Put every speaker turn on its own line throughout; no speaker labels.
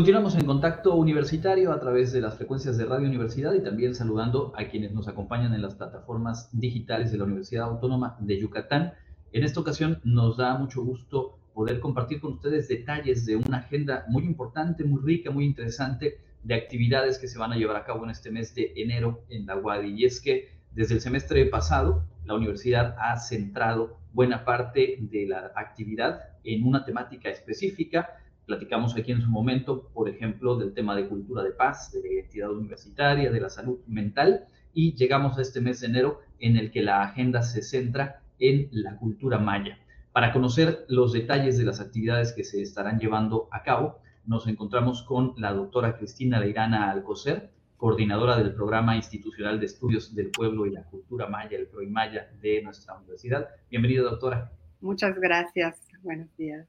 Continuamos en contacto universitario a través de las frecuencias de Radio Universidad y también saludando a quienes nos acompañan en las plataformas digitales de la Universidad Autónoma de Yucatán. En esta ocasión nos da mucho gusto poder compartir con ustedes detalles de una agenda muy importante, muy rica, muy interesante de actividades que se van a llevar a cabo en este mes de enero en la UADI. Y es que desde el semestre pasado la universidad ha centrado buena parte de la actividad en una temática específica. Platicamos aquí en su momento, por ejemplo, del tema de cultura de paz, de la identidad universitaria, de la salud mental, y llegamos a este mes de enero en el que la agenda se centra en la cultura maya. Para conocer los detalles de las actividades que se estarán llevando a cabo, nos encontramos con la doctora Cristina Leirana Alcocer, coordinadora del Programa Institucional de Estudios del Pueblo y la Cultura Maya, el PROIMAYA de nuestra universidad. Bienvenida, doctora.
Muchas gracias. Buenos días.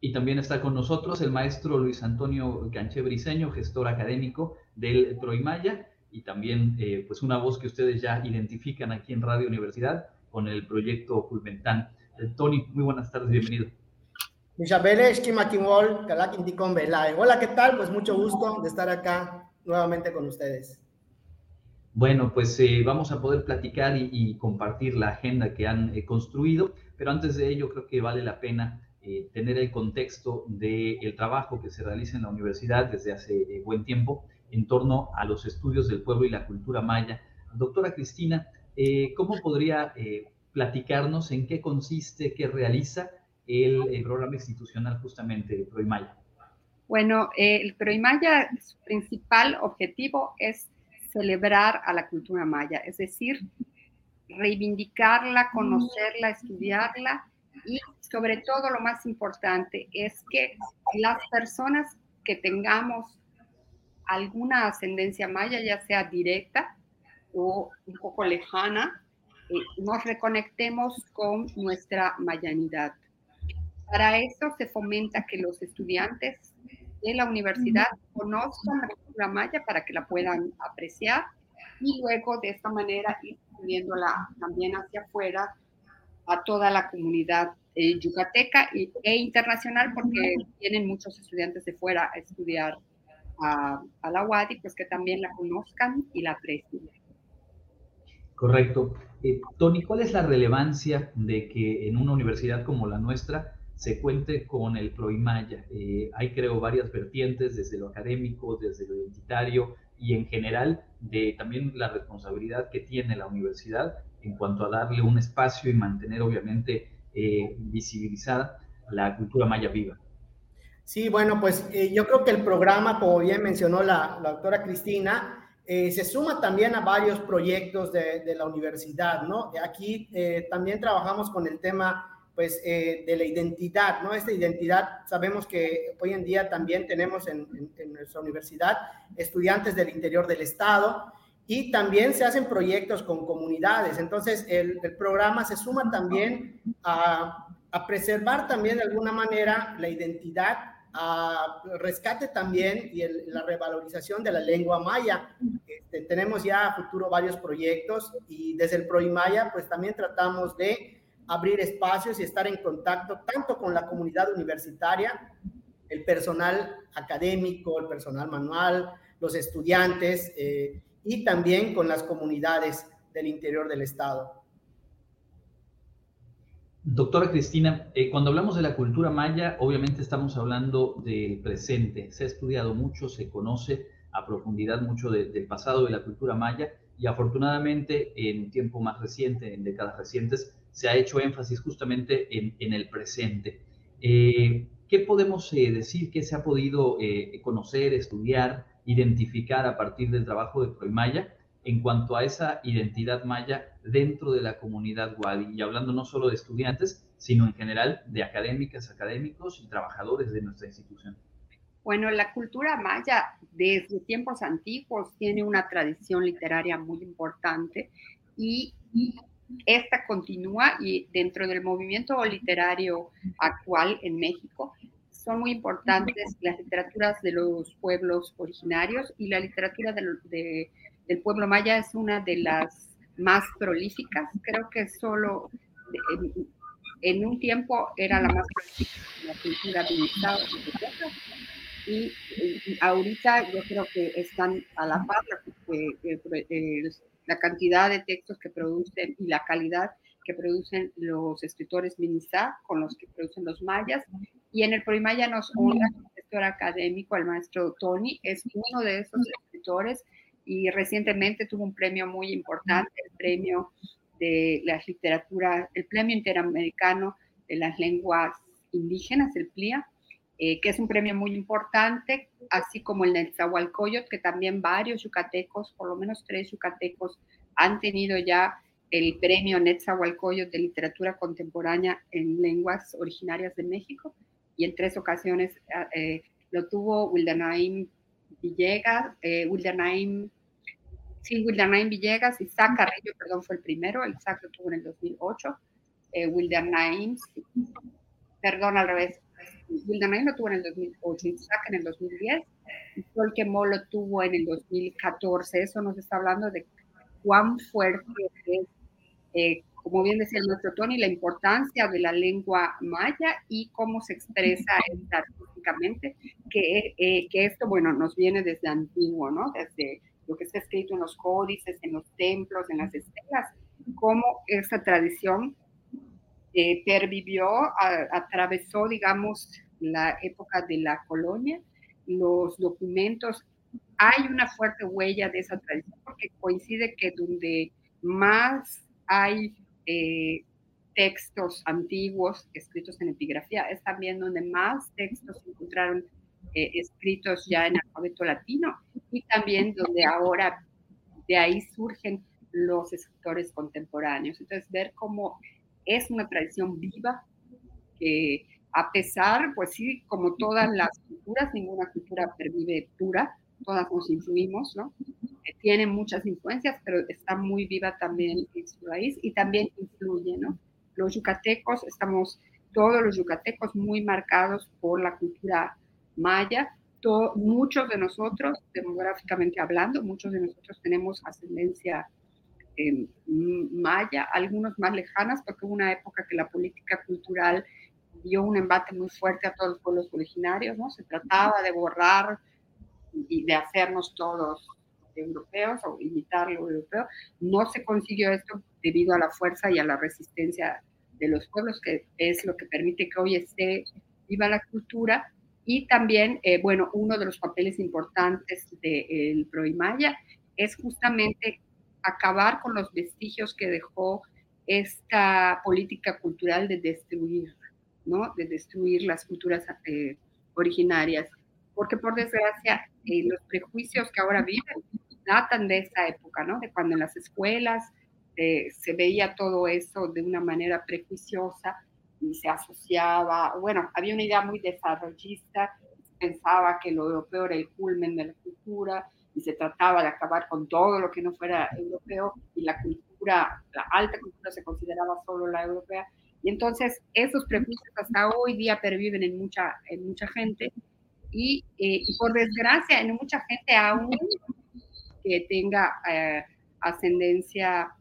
Y también está con nosotros el maestro Luis Antonio Canché Briseño, gestor académico del PROIMAYA, y también eh, pues una voz que ustedes ya identifican aquí en Radio Universidad con el proyecto Culmentán. Eh, Tony, muy buenas tardes, bienvenido.
Hola, ¿qué tal? Pues mucho gusto de estar acá nuevamente con ustedes.
Bueno, pues eh, vamos a poder platicar y, compartir la agenda que han eh, construido, pero antes de ello creo que vale la pena eh, tener el contexto del trabajo que se realiza en la universidad desde hace buen tiempo en torno a los estudios del pueblo y la cultura maya. Doctora Cristina, ¿cómo podría platicarnos en qué consiste, qué realiza el, el programa institucional justamente ProImaya?
Bueno, eh, el ProImaya, su principal objetivo es celebrar a la cultura maya, es decir, reivindicarla, conocerla, estudiarla y sobre todo lo más importante es que las personas que tengamos alguna ascendencia maya, ya sea directa o un poco lejana, eh, nos reconectemos con nuestra mayanidad. Para eso se fomenta que los estudiantes de la universidad conozcan la cultura maya para que la puedan apreciar y luego de esta manera ir subiéndola también hacia afuera a toda la comunidad eh, yucateca e internacional porque tienen muchos estudiantes de fuera a estudiar a, la UADI, pues que también la conozcan y la aprecien.
Correcto. Eh, Tony, ¿cuál es la relevancia de que en una universidad como la nuestra se cuente con el Proimaya. Eh, hay, creo, varias vertientes, desde lo académico, desde lo identitario y en general de también la responsabilidad que tiene la universidad en cuanto a darle un espacio y mantener, obviamente, eh, visibilizada la cultura maya viva.
Sí, bueno, pues eh, yo creo que el programa, como bien mencionó la, doctora Cristina, se suma también a varios proyectos de, de la universidad, ¿no? Aquí también trabajamos con el tema pues, eh, de la identidad, ¿no? Esta identidad, sabemos que hoy en día también tenemos en, nuestra universidad estudiantes del interior del estado y también se hacen proyectos con comunidades. Entonces, el, programa se suma también a, preservar también de alguna manera la identidad, a rescate también y la revalorización de la lengua maya. Este, tenemos ya a futuro varios proyectos y desde el ProImaya, pues también tratamos de abrir espacios y estar en contacto tanto con la comunidad universitaria, el personal académico, el personal manual, los estudiantes eh, y también con las comunidades del interior del Estado.
Doctora Cristina, eh, cuando hablamos de la cultura maya, obviamente estamos hablando del presente. Se ha estudiado mucho, se conoce a profundidad mucho del pasado de la cultura maya y afortunadamente en tiempo más reciente, en décadas recientes, se ha hecho énfasis justamente en, el presente. Eh, ¿Qué podemos eh, decir que se ha podido conocer, estudiar, identificar a partir del trabajo de Proimaya en cuanto a esa identidad maya dentro de la comunidad Wadi? Y hablando no solo de estudiantes, sino en general de académicas, académicos y trabajadores de nuestra institución.
Bueno, la cultura maya desde tiempos antiguos tiene una tradición literaria muy importante y esta continúa y dentro del movimiento literario actual en México son muy importantes las literaturas de los pueblos originarios y la literatura del, pueblo maya es una de las más prolíficas. Creo que solo en, un tiempo era la más prolífica la cultura y, ahorita yo creo que están a la par la cantidad de textos que producen y la calidad que producen los escritores Minizá con los que producen los mayas. Y en el Proimaya nos honra el escritor académico, el maestro Tony, es uno de esos escritores y recientemente tuvo un premio muy importante, el premio de la literatura, el premio interamericano de las lenguas indígenas, el PLIA, eh, que es un premio muy importante, así como el Netzahualcoyot, que también varios yucatecos, por lo menos tres yucatecos, han tenido ya el premio Netzahualcoyot de literatura contemporánea en lenguas originarias de México, y en tres ocasiones eh, lo tuvo Wildanaim Villegas, eh, Wildanaim, sí, Wildanaim Villegas, Isaac Carrillo, perdón, fue el primero, Isaac lo tuvo en el 2008, eh, Wildanaim, perdón, al revés, Wildanaim lo tuvo en el 2008, Isaac en el 2010, y Tolkien lo tuvo en el 2014, eso nos está hablando de cuán fuerte es eh, como bien decía el nuestro Tony, la importancia de la lengua maya y cómo se expresa artísticamente, que, eh, que esto, bueno, nos viene desde antiguo, ¿no? Desde lo que está escrito en los códices, en los templos, en las estelas, cómo esta tradición eh, pervivió, atravesó, digamos, la época de la colonia, los documentos, hay una fuerte huella de esa tradición porque coincide que donde más hay eh, textos antiguos escritos en epigrafía, es también donde más textos se encontraron eh, escritos ya en alfabeto latino y también donde ahora de ahí surgen los escritores contemporáneos. Entonces, ver cómo es una tradición viva que a pesar, pues sí, como todas las culturas, ninguna cultura pervive pura, todas nos influimos, ¿no? Tiene muchas influencias, pero está muy viva también en su raíz y también influye, ¿no? Los yucatecos, estamos todos los yucatecos muy marcados por la cultura maya. muchos de nosotros, demográficamente hablando, muchos de nosotros tenemos ascendencia eh, maya, algunos más lejanas, porque hubo una época que la política cultural dio un embate muy fuerte a todos los pueblos originarios, ¿no? Se trataba de borrar y de hacernos todos europeos o imitar lo europeo. No se consiguió esto debido a la fuerza y a la resistencia de los pueblos, que es lo que permite que hoy esté viva la cultura. Y también, eh, bueno, uno de los papeles importantes del Pro Proimaya es justamente acabar con los vestigios que dejó esta política cultural de destruir, ¿no? De destruir las culturas eh, originarias. Porque por desgracia, eh, los prejuicios que ahora viven datan de esa época, ¿no? De cuando en las escuelas eh, se veía todo eso de una manera prejuiciosa y se asociaba, bueno, había una idea muy desarrollista, pensaba que lo europeo era el culmen de la cultura y se trataba de acabar con todo lo que no fuera europeo y la cultura, la alta cultura se consideraba solo la europea. Y entonces esos prejuicios hasta hoy día perviven en mucha, en mucha gente y, eh, y por desgracia en mucha gente aún que tenga eh, ascendencia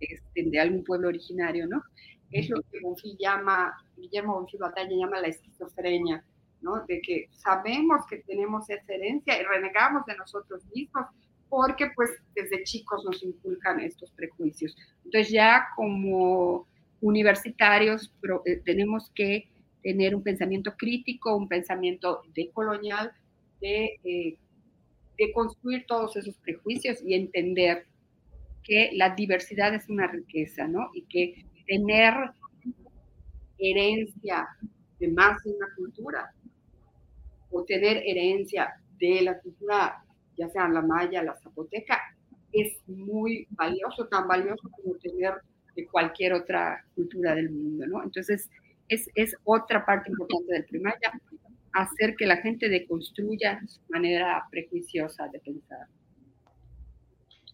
este, de algún pueblo originario, ¿no? Es lo que Bonfil llama, Guillermo Bonfil Batalla llama la esquizofrenia, ¿no? De que sabemos que tenemos esa herencia y renegamos de nosotros mismos porque pues desde chicos nos inculcan estos prejuicios. Entonces ya como universitarios eh, tenemos que tener un pensamiento crítico, un pensamiento decolonial, de eh, de construir todos esos prejuicios y entender que la diversidad es una riqueza, ¿no? Y que tener herencia de más de una cultura o tener herencia de la cultura, ya sea la maya, la zapoteca, es muy valioso, tan valioso como tener de cualquier otra cultura del mundo, ¿no? Entonces, es, es otra parte importante del primaria, hacer que la gente deconstruya su manera prejuiciosa de pensar.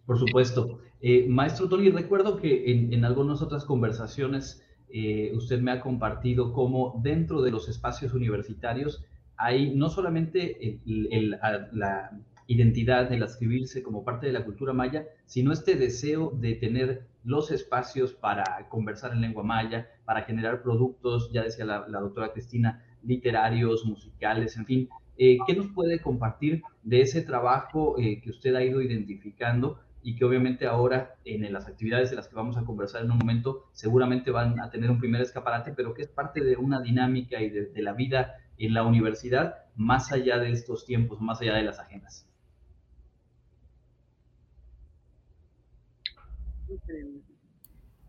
Por supuesto. Eh, maestro Tony, recuerdo que en, algunas otras conversaciones eh, usted me ha compartido cómo dentro de los espacios universitarios hay no solamente la identidad, el escribirse como parte de la cultura maya, sino este deseo de tener los espacios para conversar en lengua maya, para generar productos, ya decía la doctora Cristina, literarios, musicales, en fin. Eh, ¿Qué nos puede compartir de ese trabajo eh, que usted ha ido identificando y que obviamente ahora en las actividades de las que vamos a conversar en un momento seguramente van a tener un primer escaparate, pero que es parte de una dinámica y de, de la vida en la universidad más allá de estos tiempos, más allá de las agendas?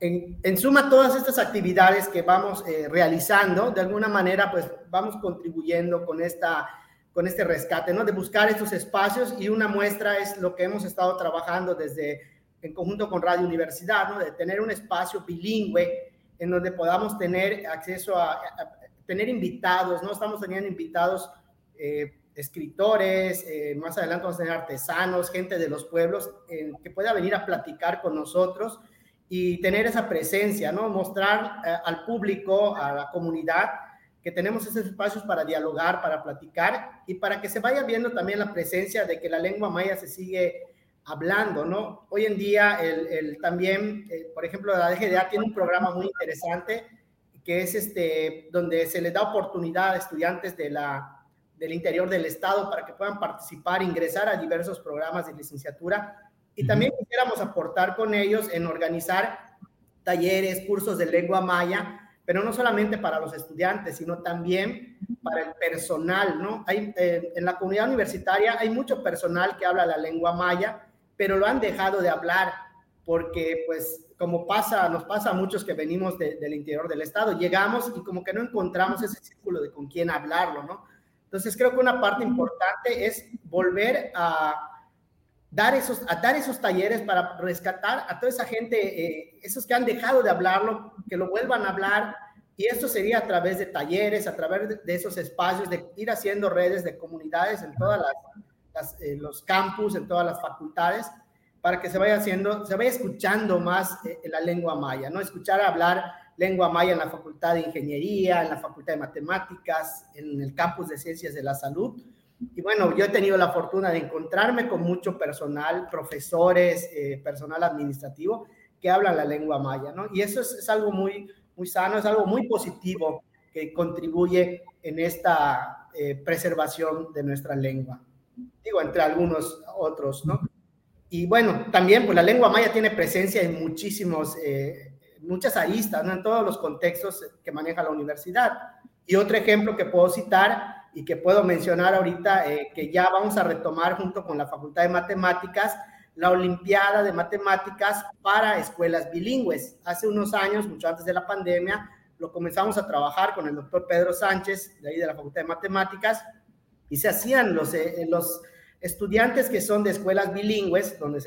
En, suma, todas estas actividades que vamos eh, realizando, de alguna manera, pues vamos contribuyendo con, esta, con este rescate, ¿no? De buscar estos espacios y una muestra es lo que hemos estado trabajando desde, en conjunto con Radio Universidad, ¿no? De tener un espacio bilingüe en donde podamos tener acceso a, tener invitados, ¿no? Estamos teniendo invitados, eh, escritores, eh, más adelante vamos a tener artesanos, gente de los pueblos, que pueda venir a platicar con nosotros y tener esa presencia, ¿no? Mostrar eh, al público, a la comunidad, que tenemos esos espacios para dialogar, para platicar y para que se vaya viendo también la presencia de que la lengua maya se sigue hablando, ¿no? Hoy en día, el, también, eh, por ejemplo, la DGDA tiene un programa muy interesante que es este, donde se les da oportunidad a estudiantes del interior del estado para que puedan participar, ingresar a diversos programas de licenciatura y también quisiéramos aportar con ellos en organizar talleres, cursos de lengua maya, pero no solamente para los estudiantes, sino también para el personal, ¿no? Hay, eh, en la comunidad universitaria hay mucho personal que habla la lengua maya, pero lo han dejado de hablar porque, pues, como pasa, nos pasa a muchos que venimos del interior del estado, llegamos y como que no encontramos ese círculo de con quién hablarlo, ¿no? Entonces, creo que una parte importante es volver a dar esos, a esos talleres para rescatar a toda esa gente, eh, esos que han dejado de hablarlo, que lo vuelvan a hablar. Y esto sería a través de talleres, a través de, esos espacios, de ir haciendo redes de comunidades en todas las, eh, los campus, en todas las facultades, para que se vaya haciendo, se vaya escuchando más eh, la lengua maya, ¿no? Escuchar hablar lengua maya en la Facultad de Ingeniería, en la Facultad de Matemáticas, en el campus de Ciencias de la Salud, y bueno, yo he tenido la fortuna de encontrarme con mucho personal, profesores, eh, personal administrativo que hablan la lengua maya, ¿no? Y eso es, algo muy, muy sano, es algo muy positivo que contribuye en esta eh, preservación de nuestra lengua. Digo, entre algunos otros, ¿no? Y bueno, también pues la lengua maya tiene presencia en muchísimos, eh, muchas aristas, ¿no? En todos los contextos que maneja la universidad. Y otro ejemplo que puedo citar y que puedo mencionar ahorita eh, que ya vamos a retomar junto con la Facultad de Matemáticas la Olimpiada de Matemáticas para escuelas bilingües. Hace unos años, mucho antes de la pandemia, lo comenzamos a trabajar con el doctor Pedro Sánchez, de ahí de la Facultad de Matemáticas, y se hacían los, eh, los estudiantes que son de escuelas bilingües, donde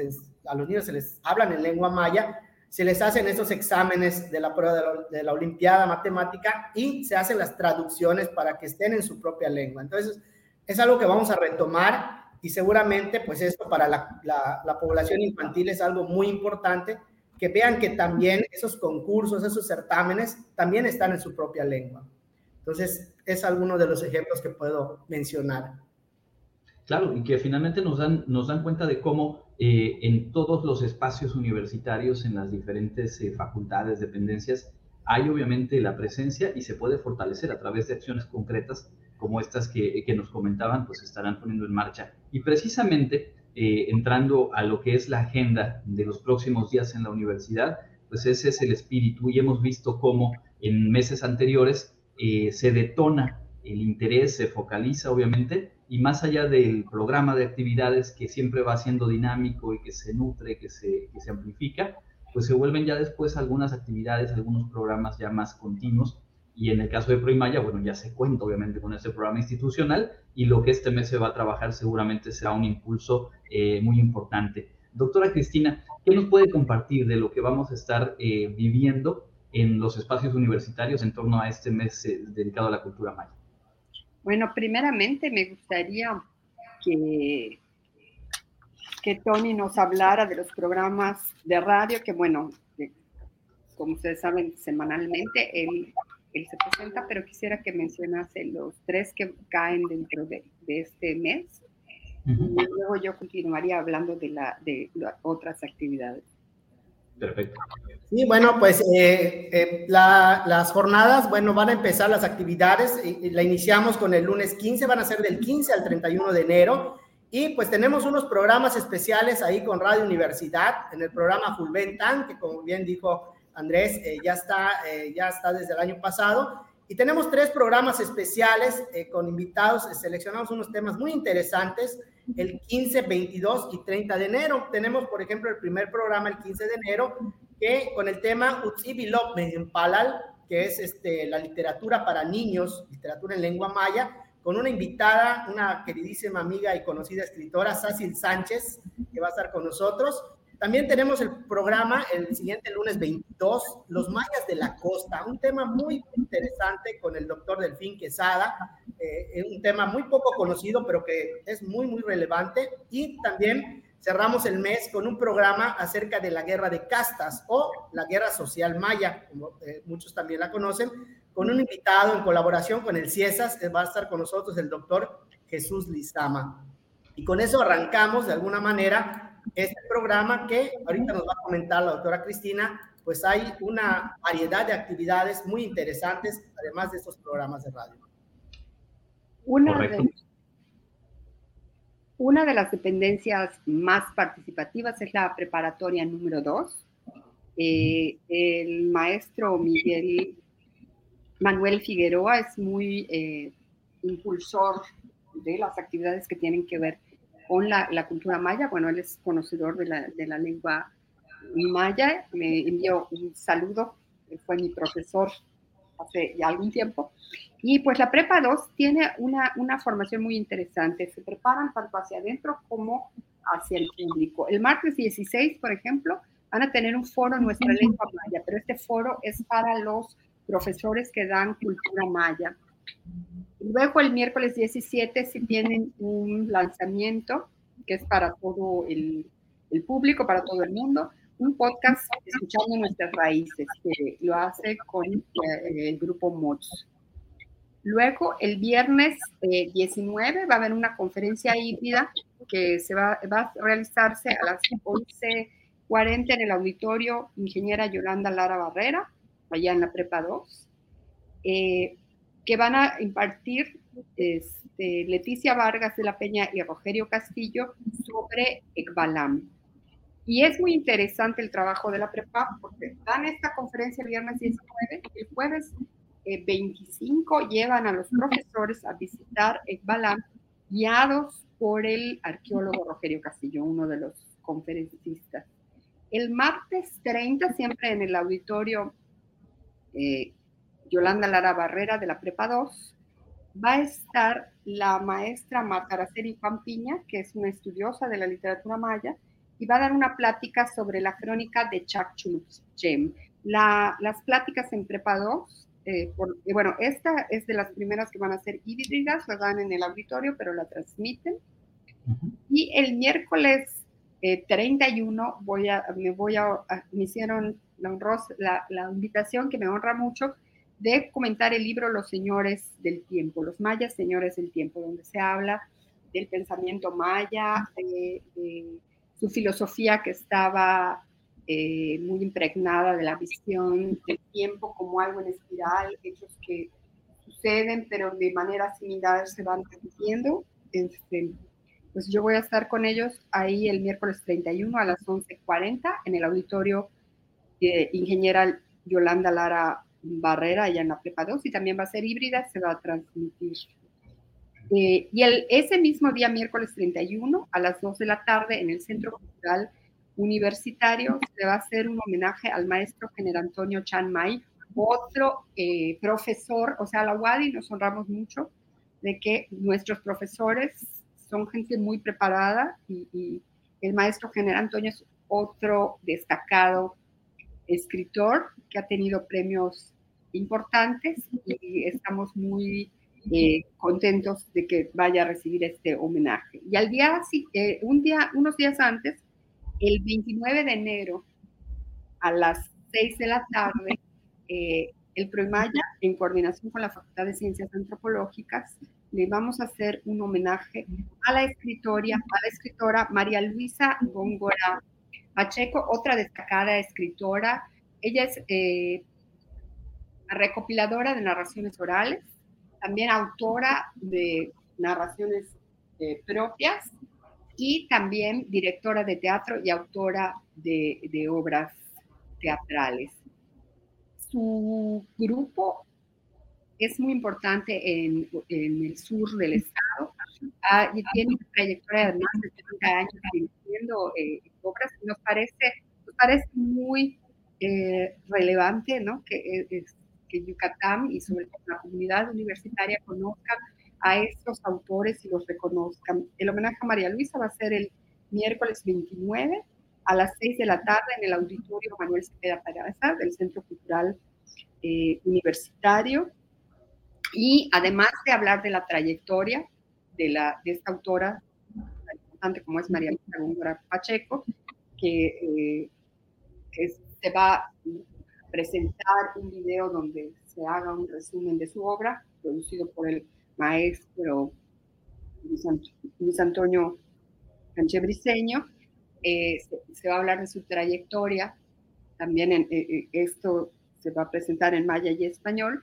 a los niños se les hablan en lengua maya, se les hacen esos exámenes de la prueba de la, Olimpiada Matemática y se hacen las traducciones para que estén en su propia lengua. Entonces, es algo que vamos a retomar y seguramente, pues esto para la, la, población infantil es algo muy importante, que vean que también esos concursos, esos certámenes, también están en su propia lengua. Entonces, es alguno de los ejemplos que puedo mencionar.
Claro, y que finalmente nos dan, nos dan cuenta de cómo eh, en todos los espacios universitarios, en las diferentes eh, facultades, dependencias, hay obviamente la presencia y se puede fortalecer a través de acciones concretas como estas que, que nos comentaban, pues estarán poniendo en marcha. Y precisamente eh, entrando a lo que es la agenda de los próximos días en la universidad, pues ese es el espíritu y hemos visto cómo en meses anteriores se detona el interés, se focaliza obviamente y más allá del programa de actividades que siempre va siendo dinámico y que se nutre, que se, que se amplifica, pues se vuelven ya después algunas actividades, algunos programas ya más continuos. Y en el caso de Proimaya, bueno, ya se cuenta obviamente con ese programa institucional y lo que este mes se va a trabajar seguramente será un impulso eh, muy importante. Doctora Cristina, ¿qué nos puede compartir de lo que vamos a estar eh, viviendo en los espacios universitarios en torno a este mes eh, dedicado a la cultura maya?
Bueno, primeramente me gustaría que, que Tony nos hablara de los programas de radio, que bueno, como ustedes saben, semanalmente él, él, se presenta, pero quisiera que mencionase los tres que caen dentro de, este mes. Y luego yo continuaría hablando de, la, de otras actividades.
Perfecto.
Y bueno, pues eh, eh, las jornadas, bueno, van a empezar las actividades. Y, la iniciamos con el lunes 15, van a ser del 15 al 31 de enero. Y pues tenemos unos programas especiales ahí con Radio Universidad, en el programa Fulventan, que como bien dijo Andrés, eh, ya, está, ya está desde el año pasado. Y tenemos tres programas especiales con invitados, seleccionamos unos temas muy interesantes el 15, 22 y 30 de enero. Tenemos, por ejemplo, el primer programa el 15 de enero, que con el tema Utsi en Palal, que es este, la literatura para niños, literatura en lengua maya, con una invitada, una queridísima amiga y conocida escritora, Sácil Sánchez, que va a estar con nosotros. También tenemos el programa el siguiente lunes 22, Los mayas de la costa, un tema muy interesante con el doctor Delfín Quesada, eh, un tema muy poco conocido, pero que es muy, muy relevante. Y también cerramos el mes con un programa acerca de la guerra de castas o la guerra social maya, como eh, muchos también la conocen, con un invitado en colaboración con el CIESAS, va a estar con nosotros el doctor Jesús Lizama. Y con eso arrancamos de alguna manera este programa que ahorita nos va a comentar la doctora Cristina, pues hay una variedad de actividades muy interesantes, además de estos programas de radio.
Una de, una de las dependencias más participativas es la preparatoria número 2. Eh, el maestro Miguel Manuel Figueroa es muy eh, impulsor de las actividades que tienen que ver con la, cultura maya. Bueno, él es conocedor de la, de la lengua maya. Me envió un saludo, fue mi profesor hace ya algún tiempo. Y pues la Prepa 2 tiene una, una formación muy interesante. Se preparan tanto hacia adentro como hacia el público. El martes 16, por ejemplo, van a tener un foro Nuestra Lengua Maya, pero este foro es para los profesores que dan cultura maya. Luego el miércoles 17 si tienen un lanzamiento que es para todo el, el público, para todo el mundo, un podcast escuchando nuestras raíces, que lo hace con eh, el grupo MOTS. Luego, el viernes 19 eh, va a haber una conferencia híbrida que se va, va a realizarse a las 11.40 en el auditorio Ingeniera Yolanda Lara Barrera, allá en la Prepa 2, eh, que van a impartir este, Leticia Vargas de la Peña y Rogerio Castillo sobre Ekbalam. Y es muy interesante el trabajo de la prepa porque dan esta conferencia el viernes 19 y el jueves 25 eh, llevan a los profesores a visitar Ekbalam guiados por el arqueólogo Rogerio Castillo, uno de los conferencistas. El martes 30, siempre en el auditorio eh, Yolanda Lara Barrera de la Prepa 2, va a estar la maestra Marta Pampiña, que es una estudiosa de la literatura maya, y va a dar una plática sobre la crónica de Chakchulchem. La, las pláticas en Prepa 2, eh, bueno, esta es de las primeras que van a ser híbridas, la dan en el auditorio, pero la transmiten. Y el miércoles 31 eh, voy a, me voy a, me hicieron la, la, invitación que me honra mucho de comentar el libro Los Señores del Tiempo, los mayas señores del tiempo, donde se habla del pensamiento maya, de su filosofía que estaba eh, muy impregnada de la visión del tiempo como algo en espiral, hechos que suceden pero de manera similar se van repitiendo. Este, pues yo voy a estar con ellos ahí el miércoles 31 a las 11.40 en el auditorio de Ingeniera Yolanda Lara Barrera, allá en la Prepa 2, y también va a ser híbrida, se va a transmitir eh, y el, ese mismo día, miércoles 31, a las 2 de la tarde, en el Centro Cultural Universitario, se va a hacer un homenaje al maestro General Antonio Chan Mai, otro eh, profesor, o sea, la UADI nos honramos mucho de que nuestros profesores son gente muy preparada y, y el maestro General Antonio es otro destacado escritor que ha tenido premios importantes y estamos muy eh, contentos de que vaya a recibir este homenaje. Y al día, eh, un día, unos días antes, el 29 de enero, a las 6 de la tarde, eh, el PROIMAYA, en coordinación con la Facultad de Ciencias Antropológicas, le vamos a hacer un homenaje a la escritora, a la escritora María Luisa Góngora Pacheco, otra destacada escritora. Ella es recopiladora de narraciones orales, también autora de narraciones eh, propias y también directora de teatro y autora de, obras teatrales. Su grupo es muy importante en, el sur del estado ah, y tiene una trayectoria de más de 30 años dirigiendo eh, obras. Nos parece, nos parece muy eh, relevante ¿no? que, que Yucatán y sobre todo la comunidad universitaria conozcan a estos autores y los reconozcan. El homenaje a María Luisa va a ser el miércoles 29 a las 6 de la tarde en el auditorio Manuel Cepeda Peraza del Centro Cultural eh, Universitario. Y además de hablar de la trayectoria de, la, de esta autora tan importante como es María Luisa Góngora Pacheco, que, que se va presentar un video donde se haga un resumen de su obra, producido por el maestro Luis, Antonio Canchebriseño. Eh, se, va a hablar de su trayectoria, también en, eh, eh, esto se va a presentar en maya y español.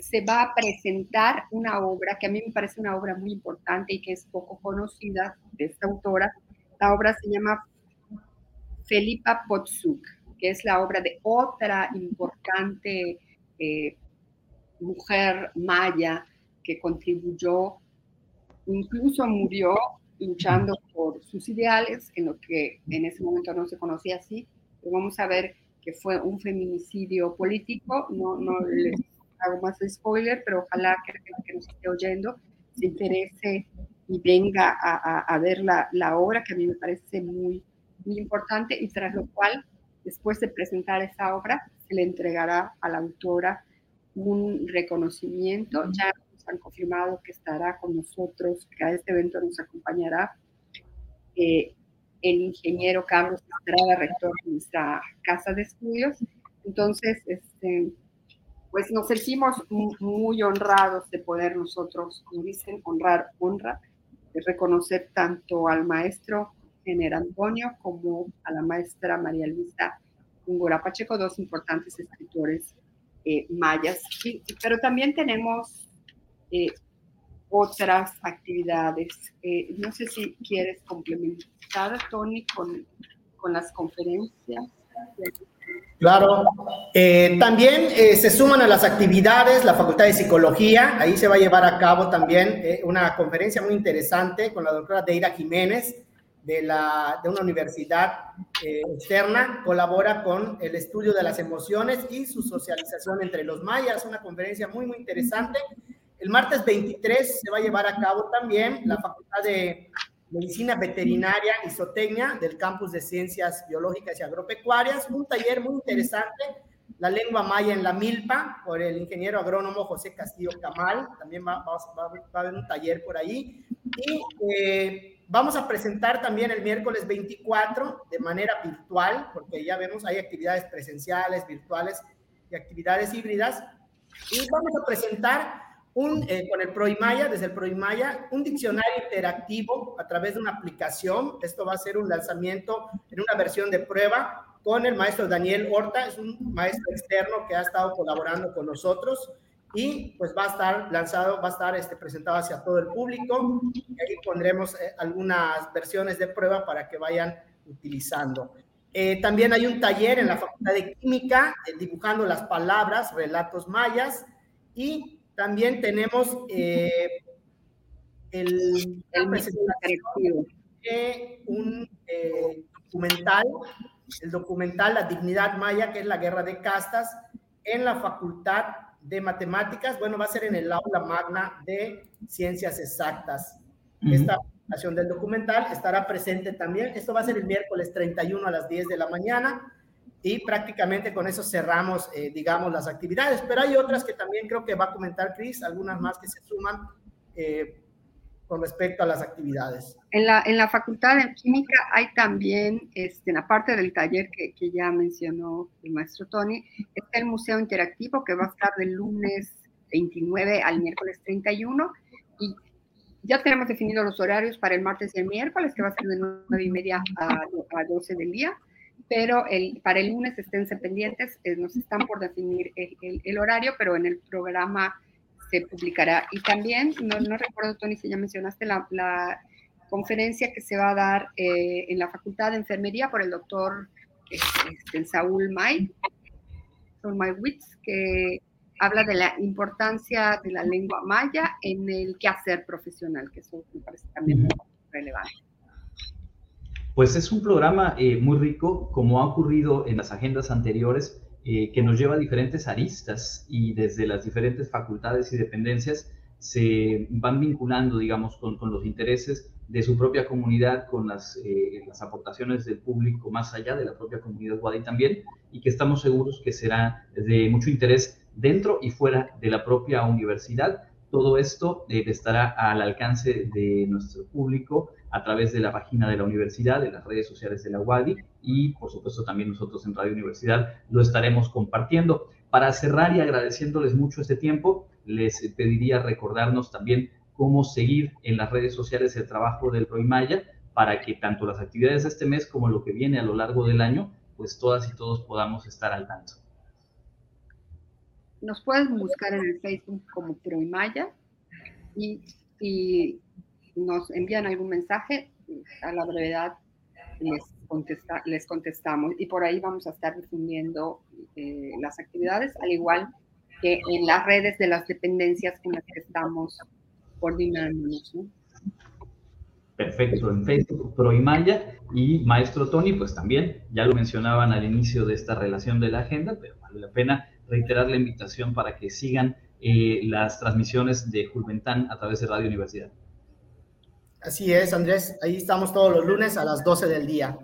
Se va a presentar una obra que a mí me parece una obra muy importante y que es poco conocida de esta autora. La obra se llama Felipa Potsuk, que es la obra de otra importante mujer maya que contribuyó, incluso murió luchando por sus ideales, en lo que en ese momento no se conocía así. Pero vamos a ver que fue un feminicidio político, no, no les hago más de spoiler, pero ojalá que que nos esté oyendo se interese y venga a, a, ver la, la, obra que a mí me parece muy, muy importante y tras lo cual, después de presentar esa obra, se le entregará a la autora un reconocimiento. Ya nos han confirmado que estará con nosotros, que a este evento nos acompañará eh, el ingeniero Carlos Estrada, rector de nuestra casa de estudios. Entonces, este, pues nos sentimos muy honrados de poder nosotros, como dicen, honrar, honra, de reconocer tanto al maestro General Antonio como a la maestra María Luisa Ungora Pacheco, dos importantes escritores eh, mayas, pero también tenemos eh, otras actividades. Eh, no sé si quieres complementar, Tony, con, con las conferencias.
Claro, también se suman a las actividades la Facultad de Psicología, ahí se va a llevar a cabo también una conferencia muy interesante con la doctora Deira Jiménez, de, la, de una universidad eh, externa, colabora con el estudio de las emociones y su socialización entre los mayas, una conferencia muy, muy interesante. El martes 23 se va a llevar a cabo también la Facultad de Medicina Veterinaria y Zootecnia del Campus de Ciencias Biológicas y Agropecuarias, un taller muy interesante, la lengua maya en la milpa, por el ingeniero agrónomo José Castillo Camal, también va, a haber un taller por ahí. Y eh, Vamos a presentar también el miércoles 24 de manera virtual, porque ya vemos, hay actividades presenciales, virtuales y actividades híbridas. Y vamos a presentar un, eh, con el ProImaya, desde el ProImaya, un diccionario interactivo a través de una aplicación. Esto va a ser un lanzamiento en una versión de prueba con el maestro Daniel Horta, es un maestro externo que ha estado colaborando con nosotros y pues va a estar lanzado, va a estar este, presentado hacia todo el público. Y ahí pondremos eh, algunas versiones de prueba para que vayan utilizando. Eh, también hay un taller en la Facultad de Química, eh, dibujando las palabras, relatos mayas, y también tenemos el, el presentación de un documental, el documental La Dignidad Maya, que es la guerra de castas, en la Facultad de matemáticas, bueno, va a ser en el aula magna de ciencias exactas. Esta presentación del documental estará presente también. Esto va a ser el miércoles 31 a las 10 de la mañana y prácticamente con eso cerramos, eh, digamos, las actividades. Pero hay otras que también creo que va a comentar Cris, algunas más que se suman. Eh, con respecto a las actividades.
En la, en la Facultad de Química hay también, este, en la parte del taller que, que, ya mencionó el maestro Tony, está el Museo Interactivo que va a estar del lunes 29 al miércoles 31 y ya tenemos definidos los horarios para el martes y el miércoles, que va a ser de 9 y media a, 12 del día, pero el, para el lunes esténse pendientes, eh, nos están por definir el, horario, pero en el programa se publicará. Y también, no, no recuerdo, Tony, si ya mencionaste la, la conferencia que se va a dar eh, en la Facultad de Enfermería por el doctor este, Saúl May, Saúl May Witz, que habla de la importancia de la lengua maya en el quehacer profesional, que eso me parece también muy relevante.
Pues es un programa eh, muy rico, como ha ocurrido en las agendas anteriores, eh, que nos lleva a diferentes aristas y desde las diferentes facultades y dependencias se van vinculando, digamos, con, los intereses de su propia comunidad, con las, eh, las, aportaciones del público más allá de la propia comunidad Wadi también, y que estamos seguros que será de mucho interés dentro y fuera de la propia universidad. Todo esto eh, estará al alcance de nuestro público a través de la página de la universidad, de las redes sociales de la UADI y por supuesto también nosotros en Radio Universidad lo estaremos compartiendo. Para cerrar y agradeciéndoles mucho este tiempo, les pediría recordarnos también cómo seguir en las redes sociales el trabajo del Maya para que tanto las actividades de este mes como lo que viene a lo largo del año, pues todas y todos podamos estar al tanto.
Nos pueden buscar en el Facebook como Proimaya y si nos envían algún mensaje, a la brevedad les, contesta, les contestamos y por ahí vamos a estar difundiendo eh, las actividades, al igual que en las redes de las dependencias con las que estamos coordinándonos.
Perfecto, en Facebook Proimaya y Maestro Tony, pues también ya lo mencionaban al inicio de esta relación de la agenda, pero vale la pena reiterar la invitación para que sigan eh, las transmisiones de Julventán a través de Radio Universidad.
Así es, Andrés, ahí estamos todos los lunes a las 12 del día.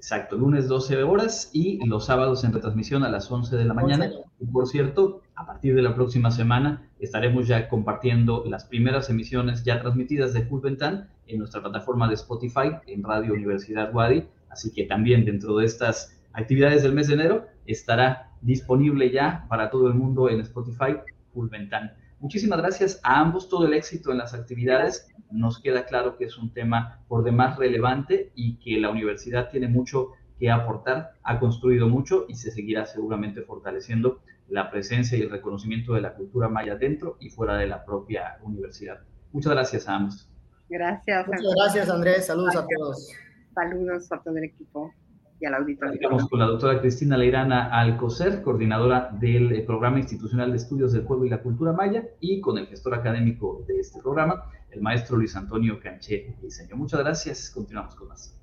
Exacto, lunes 12 horas y los sábados en retransmisión a las 11 de la mañana. Y por cierto, a partir de la próxima semana estaremos ya compartiendo las primeras emisiones ya transmitidas de Fulventan en nuestra plataforma de Spotify en Radio Universidad Wadi. Así que también dentro de estas actividades del mes de enero estará disponible ya para todo el mundo en Spotify Fulventan. Muchísimas gracias a ambos, todo el éxito en las actividades. Nos queda claro que es un tema por demás relevante y que la universidad tiene mucho que aportar, ha construido mucho y se seguirá seguramente fortaleciendo la presencia y el reconocimiento de la cultura maya dentro y fuera de la propia universidad. Muchas gracias a ambos.
Gracias.
Muchas gracias, Andrés. Saludos a todos.
Saludos a todo el equipo y al auditorio.
Estamos con la doctora Cristina Leirana Alcocer, coordinadora del eh, Programa Institucional de Estudios del Pueblo y la Cultura Maya, y con el gestor académico de este programa, el maestro Luis Antonio Canché Diseño. Muchas gracias. Continuamos con más.